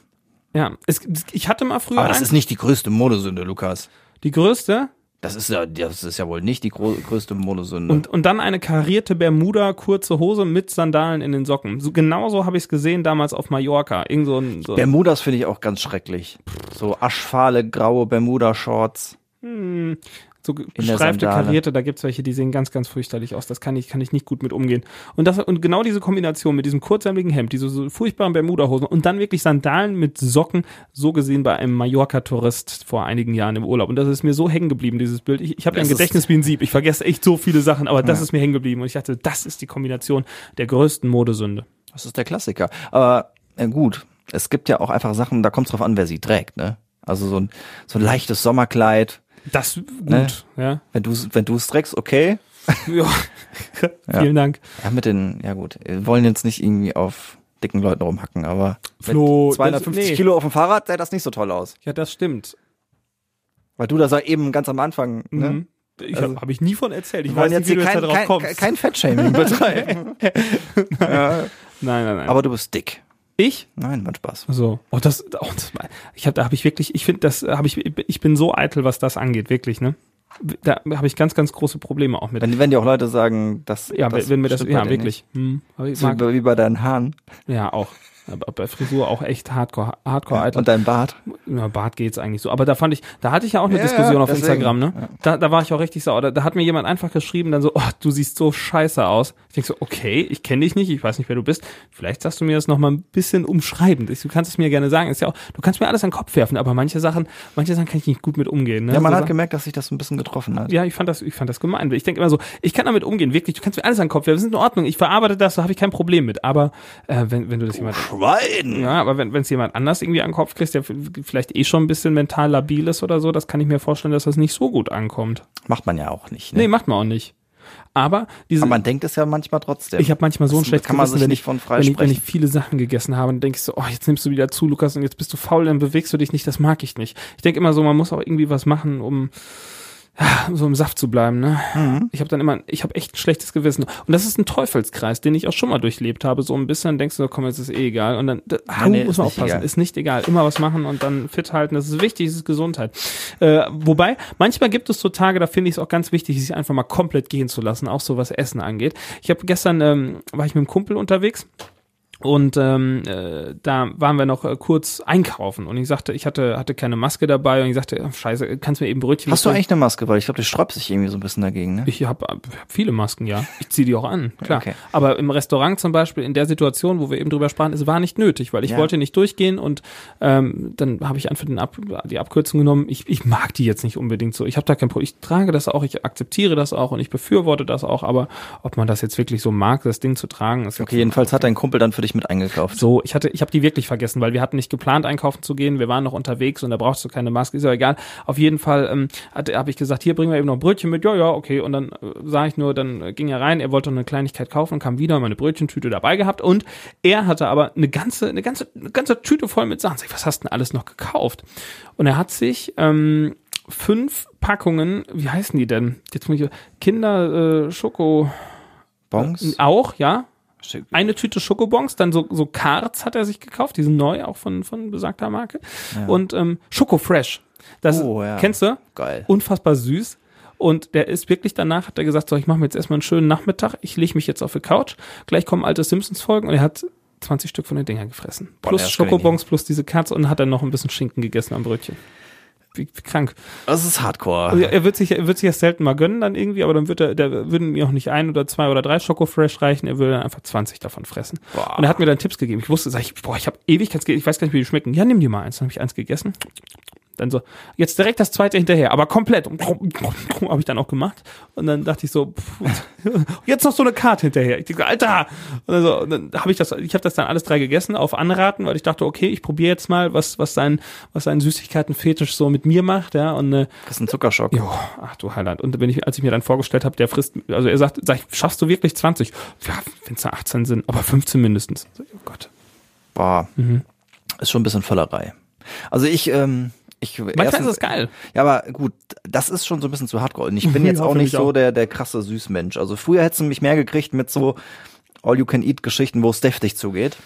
ja, es, ich hatte mal früher Aber das eins, ist nicht die größte Modesünde, Lukas. die größte Das ist ja, das ist ja wohl nicht die größte Modesünde. und und dann eine karierte Bermuda kurze Hose mit Sandalen in den Socken. So genauso habe ich es gesehen damals auf Mallorca. Irgend so ein so Bermudas finde ich auch ganz schrecklich. So aschfahle, graue Bermuda-Shorts. So gestreifte karierte, da gibt's welche, die sehen ganz, ganz furchterlich aus. Das kann ich, kann ich nicht gut mit umgehen. Und das und genau diese Kombination mit diesem kurzärmeligen Hemd, diese so furchtbaren Bermudahosen und dann wirklich Sandalen mit Socken, so gesehen bei einem Mallorca-Tourist vor einigen Jahren im Urlaub. Und das ist mir so hängen geblieben, dieses Bild. Ich, ich habe ja ein Gedächtnis wie ein Sieb. Ich vergesse echt so viele Sachen, aber das ist mir hängen geblieben. Und ich dachte, das ist die Kombination der größten Modesünde. Das ist der Klassiker. Aber äh, gut, es gibt ja auch einfach Sachen, da kommt es drauf an, wer sie trägt, ne? Also so ein, so ein leichtes Sommerkleid. Das gut, Ne? ja. Wenn du wenn du es trägst, okay. ja. Vielen Dank. Ja, mit den, ja gut, wir wollen jetzt nicht irgendwie auf dicken Leuten rumhacken, aber Flo, mit 250 das- nee. Kilo auf dem Fahrrad sähe das nicht so toll aus. Ja, das stimmt. Weil du das ja eben ganz am Anfang, ne? Mhm. Ich Also- habe hab ich nie von erzählt. Ich weiß jetzt nicht, wie du jetzt da drauf kein, kommst. kein Fettshaming betreiben. ja. nein, nein, nein. Aber du bist dick. Ich? Nein, war Spaß. So. Oh, das, oh, das ich habe da habe ich wirklich, ich finde, das habe ich ich bin so eitel, was das angeht, wirklich, ne? Da habe ich ganz ganz große Probleme auch mit. Wenn, wenn dir auch Leute sagen, dass ja, das wenn mir das ja wirklich. Hm. So wie bei deinen Haaren ja, auch. Aber bei Frisur auch echt hardcore hardcore eitel. und deinem Bart. Ja, Bart geht's eigentlich so. Aber da fand ich, da hatte ich ja auch eine Ja, Diskussion auf deswegen. Instagram, ne? Ja. Da, da war ich auch richtig sauer. Da, da hat mir jemand einfach geschrieben, dann so, oh, du siehst so scheiße aus. Ich denk so, okay, ich kenne dich nicht, ich weiß nicht, wer du bist. Vielleicht sagst du mir das noch mal ein bisschen umschreibend. Ich- Du kannst es mir gerne sagen. Ist ja auch, du kannst mir alles an den Kopf werfen, aber manche Sachen, manche Sachen kann ich nicht gut mit umgehen. Ne? Ja, man so hat Sachen- gemerkt, dass sich das ein bisschen getroffen hat. ja, ich fand das, ich fand das gemein. Ich denke immer so, ich kann damit umgehen, wirklich. Du kannst mir alles an den Kopf werfen. Das ist in Ordnung. Ich verarbeite das, da habe ich kein Problem mit. Aber äh, wenn, wenn du das jemand Schwein! ja, aber wenn es jemand anders irgendwie an den Kopf kriegst, der vielleicht eh schon ein bisschen mental labil ist oder so, das kann ich mir vorstellen, dass das nicht so gut ankommt. Macht man ja auch nicht. Ne? Nee, macht man auch nicht. Aber diese, Aber man denkt es ja manchmal trotzdem. ich habe manchmal so ein schlechtes kann man Gewissen, sich wenn nicht ich, wenn, ich, wenn ich viele Sachen gegessen habe, dann denke ich so, oh, jetzt nimmst du wieder zu, Lukas, und jetzt bist du faul, dann bewegst du dich nicht, das mag ich nicht. Ich denke immer so, man muss auch irgendwie was machen, um so im Saft zu bleiben. Ne? Mhm. Ich habe dann immer, ich habe echt ein schlechtes Gewissen. Und das ist ein Teufelskreis, den ich auch schon mal durchlebt habe. So ein bisschen denkst du, komm, jetzt ist eh egal. Und dann ah, nee, muss man aufpassen. egal. Ist nicht egal. Immer was machen und dann fit halten. Das ist wichtig, das ist Gesundheit. Äh, wobei, manchmal gibt es so Tage, da finde ich es auch ganz wichtig, sich einfach mal komplett gehen zu lassen, auch so was Essen angeht. Ich habe gestern, ähm, war ich mit einem Kumpel unterwegs. Und ähm, äh, da waren wir noch äh, kurz einkaufen und ich sagte, ich hatte hatte keine Maske dabei und ich sagte, scheiße, kannst du mir eben Brötchen Hast du eigentlich eine Maske? Weil ich glaube, du sträubst dich irgendwie so ein bisschen dagegen, ne? Ich habe hab viele Masken, ja. Ich ziehe die auch an, klar. Okay. Aber im Restaurant zum Beispiel, in der Situation, wo wir eben drüber sprachen, es war nicht nötig, weil ich Ja. wollte nicht durchgehen und ähm, dann habe ich einfach den Ab die Abkürzung genommen. Ich, ich mag die jetzt nicht unbedingt so. Ich habe da kein Problem. Ich trage das auch, ich akzeptiere das auch und ich befürworte das auch, aber ob man das jetzt wirklich so mag, das Ding zu tragen, ist Okay, jedenfalls hat dein Kumpel dann für dich mit eingekauft. so, ich hatte, ich habe die wirklich vergessen, weil wir hatten nicht geplant, einkaufen zu gehen. Wir waren noch unterwegs und da brauchst du keine Maske, ist ja egal. Auf jeden Fall ähm, habe ich gesagt, hier bringen wir eben noch Brötchen mit. Ja, ja, okay. Und dann äh, sah ich nur, dann äh, ging er rein, er wollte noch eine Kleinigkeit kaufen und kam wieder, meine Brötchentüte dabei gehabt und er hatte aber eine ganze, eine ganze, eine ganze Tüte voll mit Sachen. Sag ich, was hast du denn alles noch gekauft? Und er hat sich ähm, fünf Packungen, wie heißen die denn? Jetzt muss ich Kinder äh, Schoko Bongs? auch, ja, eine Tüte Schokobons, dann so, so Cards hat er sich gekauft, die sind neu, auch von, von besagter Marke. Und ähm, Schoko Fresh. Das Oh, ja. kennst du? Geil. Unfassbar süß. Und der ist wirklich danach, hat er gesagt, so, ich mache mir jetzt erstmal einen schönen Nachmittag, ich lege mich jetzt auf die Couch, gleich kommen alte Simpsons-Folgen und er hat 20 Stück von den Dingern gefressen. Boah, plus ich Schokobons, plus diese Cards und hat dann noch ein bisschen Schinken gegessen am Brötchen. Wie, krank. Das ist Hardcore. Also er wird sich, er wird sich das selten mal gönnen dann irgendwie, aber dann wird er, der würden mir auch nicht ein oder zwei oder drei Schoko Fresh reichen, er würde dann einfach 20 davon fressen. Boah. Und er hat mir dann Tipps gegeben. Ich wusste, sag ich, boah, ich habe Ewigkeits, ich weiß gar nicht, wie die schmecken. Ja, nimm dir mal eins. Dann habe ich eins gegessen. Dann so, jetzt direkt das zweite hinterher, aber komplett. Habe ich dann auch gemacht. Und dann dachte ich so, pff, jetzt noch so eine Karte hinterher. Ich dachte, Alter! Und dann, so, und dann habe ich das, ich habe das dann alles drei gegessen auf Anraten, weil ich dachte, okay, ich probiere jetzt mal, was, was sein, was sein Süßigkeitenfetisch so mit mir macht, ja. Und äh, Das ist ein Zuckerschock. Jo, ach du Heiland. Und wenn ich, als ich mir dann vorgestellt habe, der frisst, also er sagt, sag ich, schaffst du wirklich 20? Ja, wenn es 18 sind, aber 15 mindestens. So, Oh Gott. Boah. Mhm. Ist schon ein bisschen Völlerei. Also ich, ähm, ich Manchmal ist es geil. Ja, aber gut, das ist schon so ein bisschen zu hardcore. Und ich bin jetzt Ja, auch nicht so auch. der, der krasse Süßmensch. Also früher hättest du mich mehr gekriegt mit so All-You-Can-Eat-Geschichten, wo es deftig zugeht.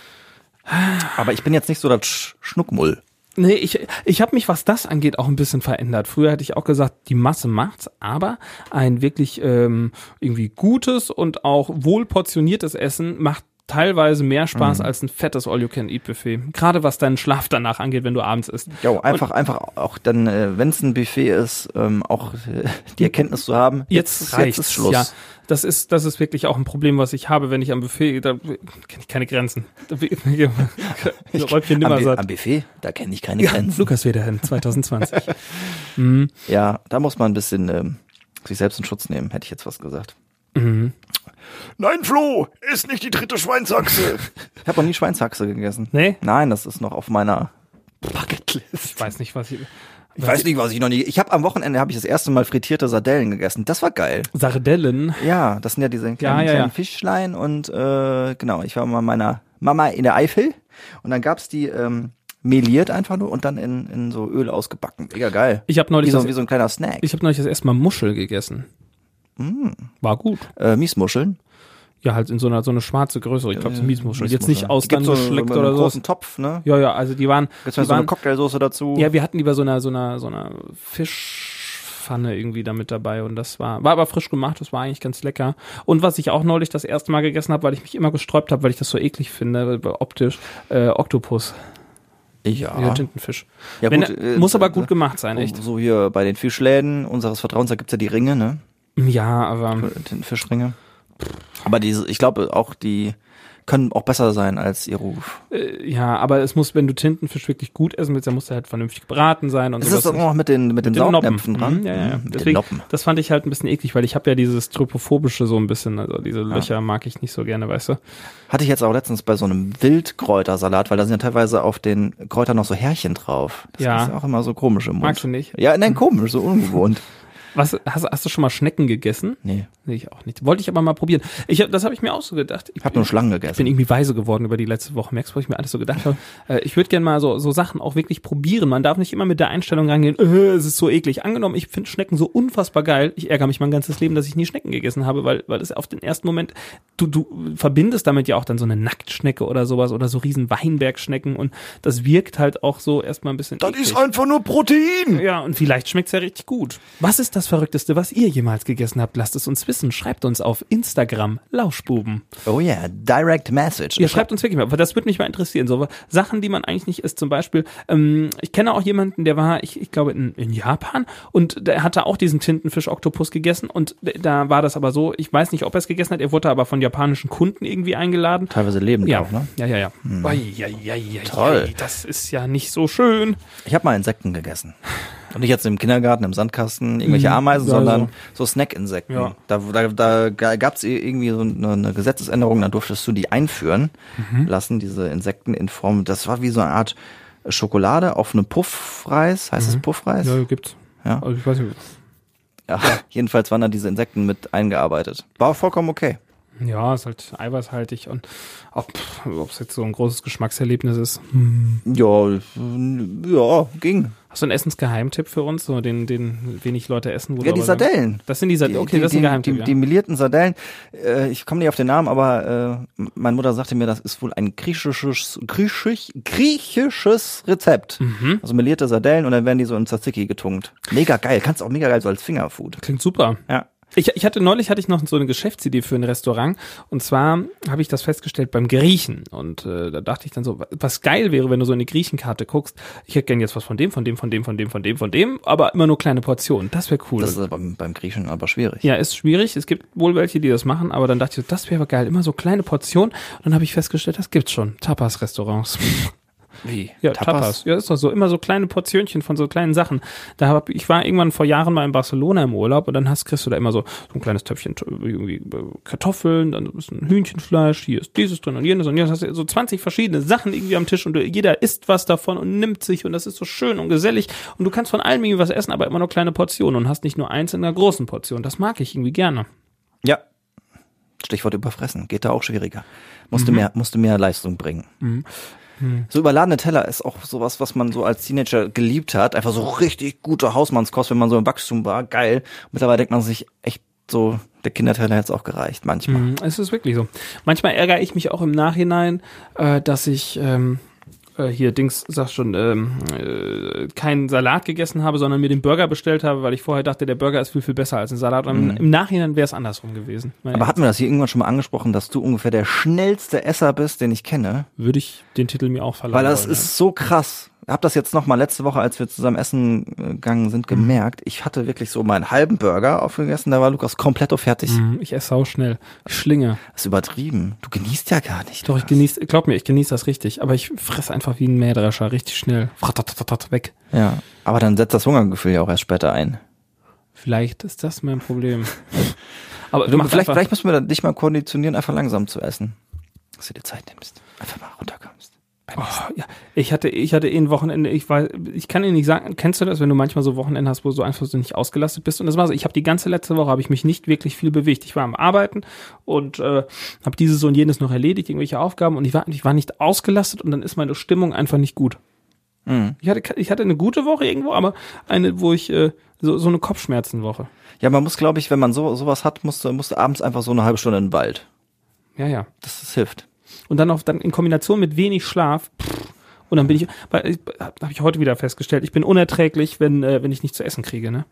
Aber ich bin jetzt nicht so das Sch Schnuckmull. Nee, ich, ich habe mich, was das angeht, auch ein bisschen verändert. Früher hätte ich auch gesagt, die Masse macht's, aber ein wirklich ähm, irgendwie gutes und auch wohlportioniertes Essen macht teilweise mehr Spaß Mhm. als ein fettes All-You-Can-Eat-Buffet. Gerade was deinen Schlaf danach angeht, wenn du abends isst. Jo, einfach, einfach auch dann, äh, wenn es ein Buffet ist, ähm, auch äh, die Erkenntnis zu haben, Jetzt reizt reicht's. es Schluss. Ja, das ist, das ist wirklich auch ein Problem, was ich habe, wenn ich am Buffet, da kenne ich keine Grenzen. Da- Räubchen am, nimmer satt. am Buffet, da kenne ich keine Ja, Grenzen. Lukas Federhen, 2020. Ja, da muss man ein bisschen ähm, sich selbst in Schutz nehmen, hätte ich jetzt was gesagt. Mhm. Nein, Flo, ist nicht die dritte Schweinsachse. Ich habe noch nie Schweinshaxe gegessen. Nee? Nein, das ist noch auf meiner Bucketlist. Ich weiß nicht, was ich. Ich weiß nicht, was ich noch nie. Ich habe am Wochenende habe ich das erste Mal frittierte Sardellen gegessen. Das war geil. Sardellen. Ja, das sind ja diese kleinen, Ja, ja, kleinen ja. Fischlein und äh, genau. Ich war mal meiner Mama in der Eifel und dann gab's die ähm, meliert einfach nur und dann in, in so Öl ausgebacken. Mega geil. Ich habe Wie neulich, so, das, wie so ein kleiner Snack. ich habe neulich das erste Mal Muschel gegessen. War gut. äh, Miesmuscheln. Ja, halt in so einer so eine schwarze größere. Ich glaube, so Miesmuschel. Jetzt nicht Miesmuscheln. Gibt's so, in oder so. großen Topf, ne? Ja, ja, also die waren, Gibt's die noch so eine Cocktailsoße dazu. Ja, wir hatten lieber so einer so einer so einer Fischpfanne irgendwie da mit dabei und das war war aber frisch gemacht, das war eigentlich ganz lecker. Und was ich auch neulich das erste Mal gegessen habe, weil ich mich immer gesträubt habe, weil ich das so eklig finde, optisch äh, Oktopus, ja. ja. Tintenfisch. Ja, Wenn, gut, äh, muss aber äh, gut gemacht sein, echt. So hier bei den Fischläden unseres Vertrauens, da gibt's ja die Ringe, ne? Ja, aber Tintenfischringe. Aber diese, ich glaube auch, die können auch besser sein als ihr Ruf. äh, ja, aber es muss, wenn du Tintenfisch wirklich gut essen willst, dann muss er halt vernünftig gebraten sein und sowas. ist auch noch mit den, mit den, Den. Saugnäpfen dran. Mhm, ja, ja. Mhm, mit den Deswegen, Noppen. das fand ich halt ein bisschen eklig, weil ich habe ja dieses Trypophobische so ein bisschen, also diese Löcher mag ich nicht so gerne, weißt du. Hatte ich jetzt auch letztens bei so einem Wildkräutersalat, weil da sind ja teilweise auf den Kräutern noch so Härchen drauf. Das Ja. ist auch immer so komisch im Mund. Magst du nicht? Ja, nein, komisch, so ungewohnt. Was, hast, hast du schon mal Schnecken gegessen? Nee, Nee, ich auch nicht. Wollte ich aber mal probieren. Ich, hab- das habe ich mir auch so gedacht. Ich hab nur Schlangen Ich bin gegessen. irgendwie weise geworden über die letzte Woche, merkst du, wo ich mir alles so gedacht habe. Äh, ich würde gerne mal so, so Sachen auch wirklich probieren. Man darf nicht immer mit der Einstellung rangehen, äh, es ist so eklig. Angenommen, ich finde Schnecken so unfassbar geil. Ich ärgere mich mein ganzes Leben, dass ich nie Schnecken gegessen habe, weil, weil es auf den ersten Moment, du, du verbindest damit ja auch dann so eine Nacktschnecke oder sowas oder so riesen Weinbergschnecken und das wirkt halt auch so erstmal ein bisschen eklig. einfach nur Protein. Ja, und vielleicht schmeckt's ja richtig gut. Was ist das Verrückteste, was ihr jemals gegessen habt? Lasst es uns wissen. Schreibt uns auf Instagram, Lauschbuben. Oh yeah, Direct Message. Ihr schreibt uns wirklich mal, weil das würde mich mal interessieren. So Sachen, die man eigentlich nicht isst. Zum Beispiel, ähm, ich kenne auch jemanden, der war, ich, ich glaube, in, in Japan und der hatte auch diesen Tintenfisch-Oktopus gegessen und da war das aber so, ich weiß nicht, ob er es gegessen hat, er wurde aber von japanischen Kunden irgendwie eingeladen. Teilweise lebend Ja, auch, ne? ja, ja, ja. Ui, ja, ja, ja, Toll. Das ist ja nicht so schön. Ich habe mal Insekten gegessen. Und nicht jetzt im Kindergarten, im Sandkasten, irgendwelche Mhm. Ameisen, Ja, sondern so Snack-Insekten. Ja. Da, da, da gab es irgendwie so eine, eine Gesetzesänderung, da durftest du die einführen Mhm. lassen, diese Insekten in Form, das war wie so eine Art Schokolade auf einem Puffreis, heißt es Puffreis? Mhm. Ja, gibt's. Ja. Also ich weiß nicht. Ja. Jedenfalls waren da diese Insekten mit eingearbeitet. War vollkommen okay. Ja, ist halt eiweißhaltig und ob es jetzt so ein großes Geschmackserlebnis ist. Ja, äh, ja, ging. Hast du einen Essensgeheimtipp für uns, so den, den wenig Leute essen? wo Ja, du die Sardellen. Das sind die Sardellen. Okay, die, das ist ein die, Geheimtipp. die, ja. die melierten Sardellen, äh, ich komme nicht auf den Namen, aber äh, meine Mutter sagte mir, das ist wohl ein griechisches, griechisch, griechisches Rezept. Mhm. Also melierte Sardellen und dann werden die so in Tzatziki getunkt. Mega geil, kannst auch mega geil so als Fingerfood. Klingt super. Ja. Ich, ich hatte neulich hatte ich noch so eine Geschäftsidee für ein Restaurant und zwar habe ich das festgestellt beim Griechen und äh, da dachte ich dann so, was geil wäre, wenn du so in die Griechenkarte guckst. Ich hätte gern jetzt was von dem, von dem, von dem, von dem, von dem, von dem, aber immer nur kleine Portionen. Das wäre cool. Das ist beim, beim Griechen aber schwierig. Ja, ist schwierig. Es gibt wohl welche, die das machen, aber dann dachte ich, das wäre geil. Immer so kleine Portionen. Und dann habe ich festgestellt, das gibt's schon. Tapas-Restaurants. Wie? Ja, Tapas. Ja, ist doch so. Immer so kleine Portionchen von so kleinen Sachen. Da hab, ich war irgendwann vor Jahren mal in Barcelona im Urlaub und dann hast, kriegst du da immer so, so ein kleines Töpfchen irgendwie äh, Kartoffeln, dann ist ein Hühnchenfleisch, hier ist dieses drin und jenes und jenes. Hast du so 20 verschiedene Sachen irgendwie am Tisch und du, jeder isst was davon und nimmt sich und das ist so schön und gesellig und du kannst von allem irgendwie was essen, aber immer nur kleine Portionen und hast nicht nur eins in einer großen Portion. Das mag ich irgendwie gerne. Ja. Stichwort überfressen. Geht da auch schwieriger. Musste Mhm. mehr, musste mehr Leistung bringen. So überladene Teller ist auch sowas, was man so als Teenager geliebt hat. Einfach so richtig gute Hausmannskost, wenn man so im Wachstum war. Geil. Mittlerweile denkt man sich echt so, der Kinderteller hätte es auch gereicht, manchmal. Mhm, Es ist wirklich so. Manchmal ärgere ich mich auch im Nachhinein, äh, dass ich ähm, äh, hier Dings sag schon ähm, äh, keinen Salat gegessen habe, sondern mir den Burger bestellt habe, weil ich vorher dachte, der Burger ist viel viel besser als ein Salat. Und im- Nachhinein wäre es andersrum gewesen. Aber hatten wir das hier irgendwann schon mal angesprochen, dass du ungefähr der schnellste Esser bist, den ich kenne? würde ich den Titel mir auch verleihen. Weil das wollen, ist so krass. Habe das jetzt noch mal letzte Woche, als wir zusammen essen äh, gegangen sind, Mhm. gemerkt. Ich hatte wirklich so meinen halben Burger aufgegessen, da war Lukas komplett fertig. Mhm, Ich esse sau schnell. Ich schlinge. Das ist übertrieben. Du genießt ja gar nicht. Doch, ich genieße, glaub mir, ich genieße das richtig. Aber ich fress einfach wie ein Mähdrescher, richtig schnell. Weg. Ja, aber dann setzt das Hungergefühl ja auch erst später ein. Vielleicht ist das mein Problem. Aber Du, vielleicht, vielleicht müssen wir dich mal konditionieren, einfach langsam zu essen. Dass du dir Zeit nimmst. Einfach mal runterkommst. Oh, ja. Ich hatte, ich hatte eh ein Wochenende, ich weiß, ich kann dir nicht sagen, kennst du das, wenn du manchmal so Wochenende hast, wo du einfach so nicht ausgelastet bist? Und das war so, ich habe die ganze letzte Woche habe ich mich nicht wirklich viel bewegt. Ich war am Arbeiten und äh, habe dieses und jenes noch erledigt, irgendwelche Aufgaben und ich war, ich war nicht ausgelastet und dann ist meine Stimmung einfach nicht gut. Mhm. Ich hatte, ich hatte eine gute Woche irgendwo, aber eine, wo ich äh, so, so eine Kopfschmerzenwoche. Ja, man muss, glaube ich, wenn man so sowas hat, musst du, musst du abends einfach so eine halbe Stunde in den Wald. Ja, ja. Das, das hilft. Und dann noch dann in Kombination mit wenig Schlaf. Pff, und dann bin ich, weil habe ich heute wieder festgestellt, ich bin unerträglich, wenn äh, wenn ich nicht zu essen kriege. Ne?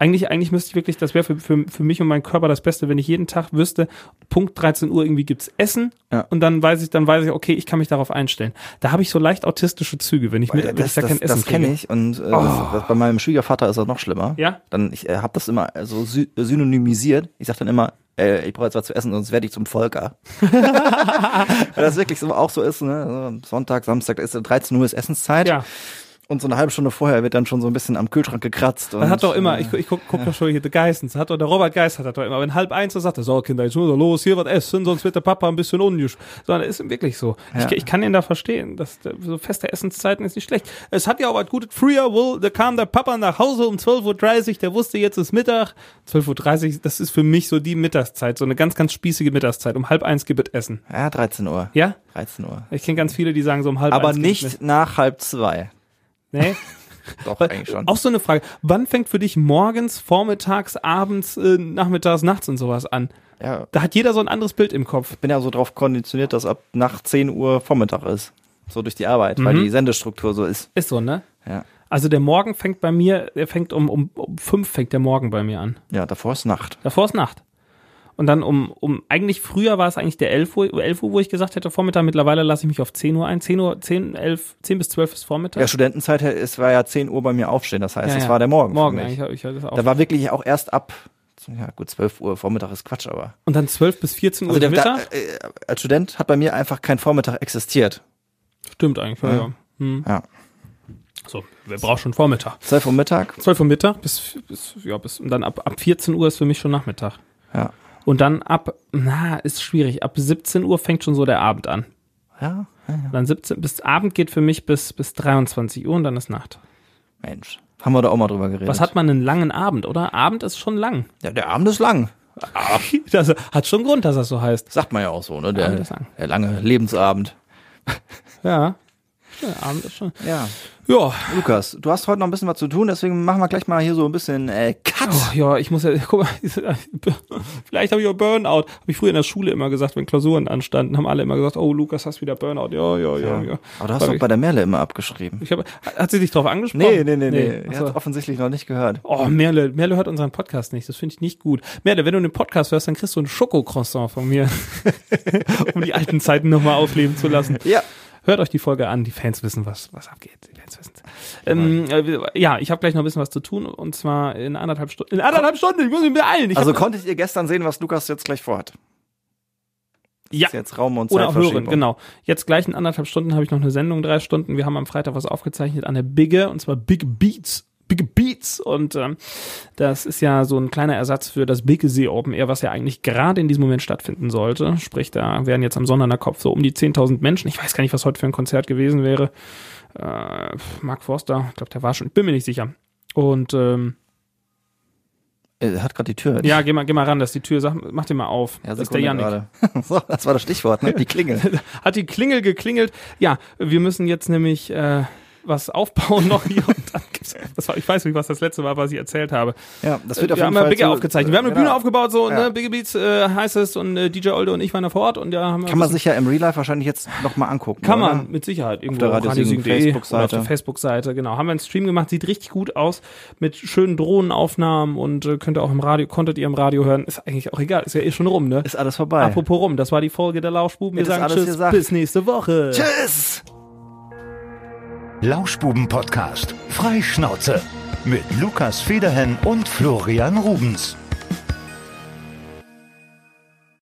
Eigentlich eigentlich müsste ich wirklich, das wäre für, für für mich und meinen Körper das Beste, wenn ich jeden Tag wüsste, Punkt 13 Uhr irgendwie gibt's Essen Ja. und dann weiß ich, dann weiß ich, okay, ich kann mich darauf einstellen. Da habe ich so leicht autistische Züge, wenn ich mit, wenn ich das da kein das, Essen das kenne ich und äh, das, das, bei meinem Schwiegervater ist das noch schlimmer. Ja? Dann ich äh, habe das immer so sy synonymisiert. Ich sag dann immer, äh, ich brauche jetzt was zu essen, sonst werde ich zum Volker. Weil das wirklich so auch so ist, ne? Sonntag, Samstag ist 13 Uhr ist Essenszeit. Ja. Und so eine halbe Stunde vorher wird dann schon so ein bisschen am Kühlschrank gekratzt. Das hat doch immer, ich, ich guck, guck doch schon hier The Geissens, hat doch der Robert Geist hat doch immer, wenn halb eins er sagt, er, so Kinder, jetzt muss er los, hier was essen, sonst wird der Papa ein bisschen unjusch. Sondern ist wirklich so. Ja. Ich, ich kann ihn da verstehen, dass der, so feste Essenszeiten ist nicht schlecht. Es hat ja auch was Gutes. Früher, wohl, da kam der Papa nach Hause um 12.30 Uhr, der wusste, jetzt ist Mittag. 12.30 Uhr, das ist für mich so die Mittagszeit, so eine ganz, ganz spießige Mittagszeit. Um halb eins gibt es Essen. Ja, 13 Uhr. Ja? 13 Uhr. Ich kenne ganz viele, die sagen so um halb Aber eins gibt's nicht nach halb zwei. Nee? Doch, eigentlich schon. Auch so eine Frage. Wann fängt für dich morgens, vormittags, abends, äh, nachmittags, nachts und sowas an? Ja, Da hat jeder so ein anderes Bild im Kopf. ich bin ja so drauf konditioniert, dass ab nach 10 Uhr Vormittag ist. So durch die Arbeit, weil Mhm. die Sendestruktur so ist. Ist so, ne? Ja. Also der Morgen fängt bei mir, der fängt um, um, um fünf fängt der Morgen bei mir an. Ja, davor ist Nacht. Davor ist Nacht. Und dann um, um, eigentlich früher war es eigentlich der 11 Uhr, 11 Uhr, wo ich gesagt hätte, Vormittag. Mittlerweile lasse ich mich auf 10 Uhr ein. 10 Uhr, 10, 11, 10 bis 12 ist Vormittag. Ja, Studentenzeit, es war ja 10 Uhr bei mir aufstehen. Das heißt, Ja, es ja. war der Morgen. Morgen für eigentlich. mich. hab Ich, das auch. Da war wirklich auch erst ab, ja gut, 12 Uhr. Vormittag ist Quatsch, aber. und dann 12 bis 14 Uhr Also der, Mittag. da, äh, als Student hat bei mir einfach kein Vormittag existiert. Stimmt eigentlich. Ja. Ja. Ja. Hm. Ja. So, wer braucht schon Vormittag? 12 Uhr Mittag. 12 Uhr Mittag bis, bis ja, bis, und dann ab, ab 14 Uhr ist für mich schon Nachmittag. Ja. Und dann ab, na, ist schwierig, ab 17 Uhr fängt schon so der Abend an. Ja, ja, ja. Dann 17, bis Abend geht für mich bis, bis 23 Uhr und dann ist Nacht. Mensch. Haben wir da auch mal drüber geredet. Was hat man einen langen Abend, oder? Abend ist schon lang. Ja, der Abend ist lang. Das hat schon Grund, dass das so heißt. Sagt man ja auch so, ne? Der, lang. der lange Lebensabend. Ja. Der Abend ist schon. Ja. Ja. Lukas, du hast heute noch ein bisschen was zu tun, deswegen machen wir gleich mal hier so ein bisschen äh, Cut. Oh, ja, ich muss ja, guck mal, vielleicht habe ich auch Burnout. Habe ich früher in der Schule immer gesagt, wenn Klausuren anstanden, haben alle immer gesagt, oh, Lukas, hast wieder Burnout. Ja, ja, ja, ja. Aber du hast doch bei der Merle immer abgeschrieben. Ich hab, hat sie dich drauf angesprochen? Nee, nee, nee, nee. Ach Er so. hat offensichtlich noch nicht gehört. Oh, Merle, Merle hört unseren Podcast nicht. Das finde ich nicht gut. Merle, wenn du den Podcast hörst, dann kriegst du ein Schokocroissant von mir. um die alten Zeiten nochmal aufleben zu lassen. Ja. Hört euch die Folge an. Die Fans wissen, was, was abgeht. Die Fans wissen ähm, äh, Ja, ich habe gleich noch ein bisschen was zu tun. Und zwar in anderthalb Stunden. In anderthalb Stunden. Ich muss mich beeilen. Ich Also konntet ihr gestern sehen, was Lukas jetzt gleich vorhat? ja. Ist jetzt Raum und Oder auch hören, genau. Jetzt gleich in anderthalb Stunden habe ich noch eine Sendung, drei Stunden. Wir haben am Freitag was aufgezeichnet an der Bigge, und zwar Big Beats. Big Beats. Und ähm, das ist ja so ein kleiner Ersatz für das Big See Open Air, was ja eigentlich gerade in diesem Moment stattfinden sollte. Sprich, da wären jetzt am Sonntag Kopf so um die 10.000 Menschen. Ich weiß gar nicht, was heute für ein Konzert gewesen wäre. Äh, Mark Forster, ich glaube, der war schon, ich bin mir nicht sicher. Und ähm, Er hat gerade die Tür. ja, geh mal, geh mal ran, das ist die Tür, sag, mach den mal auf. ja das ist der Janik. so, das war das Stichwort, ne? Die Klingel. hat die Klingel geklingelt. Ja, wir müssen jetzt nämlich äh, was aufbauen noch hier und dann gibt's, das war, ich weiß nicht, was das letzte war, was ich erzählt habe. Ja, das wird auf wir jeden haben Fall ja Bigger zu- aufgezeichnet. Wir haben eine genau. Bühne aufgebaut, so, Ja. ne, Biggie Beats äh, heißt es und äh, DJ Olde und ich waren da vor Ort und ja, haben wir Kann man sich ja im Real Life wahrscheinlich jetzt noch mal angucken. kann oder? man mit Sicherheit irgendwo der auf Radiosiegen radiosiegen.de oder auf Facebook-Seite. der Facebook-Seite, genau. Haben wir einen Stream gemacht, sieht richtig gut aus, mit schönen Drohnenaufnahmen und äh, könnt ihr auch im Radio, konntet ihr im Radio hören. Ist eigentlich auch egal, ist ja eh schon rum, ne? Ist alles vorbei. Apropos rum, das war die Folge der Lauschbuben. Wir sagen alles Tschüss, gesagt. bis nächste Woche. Tschüss! Lauschbuben-Podcast. Freischnauze. Mit Lukas Federhen und Florian Rubens.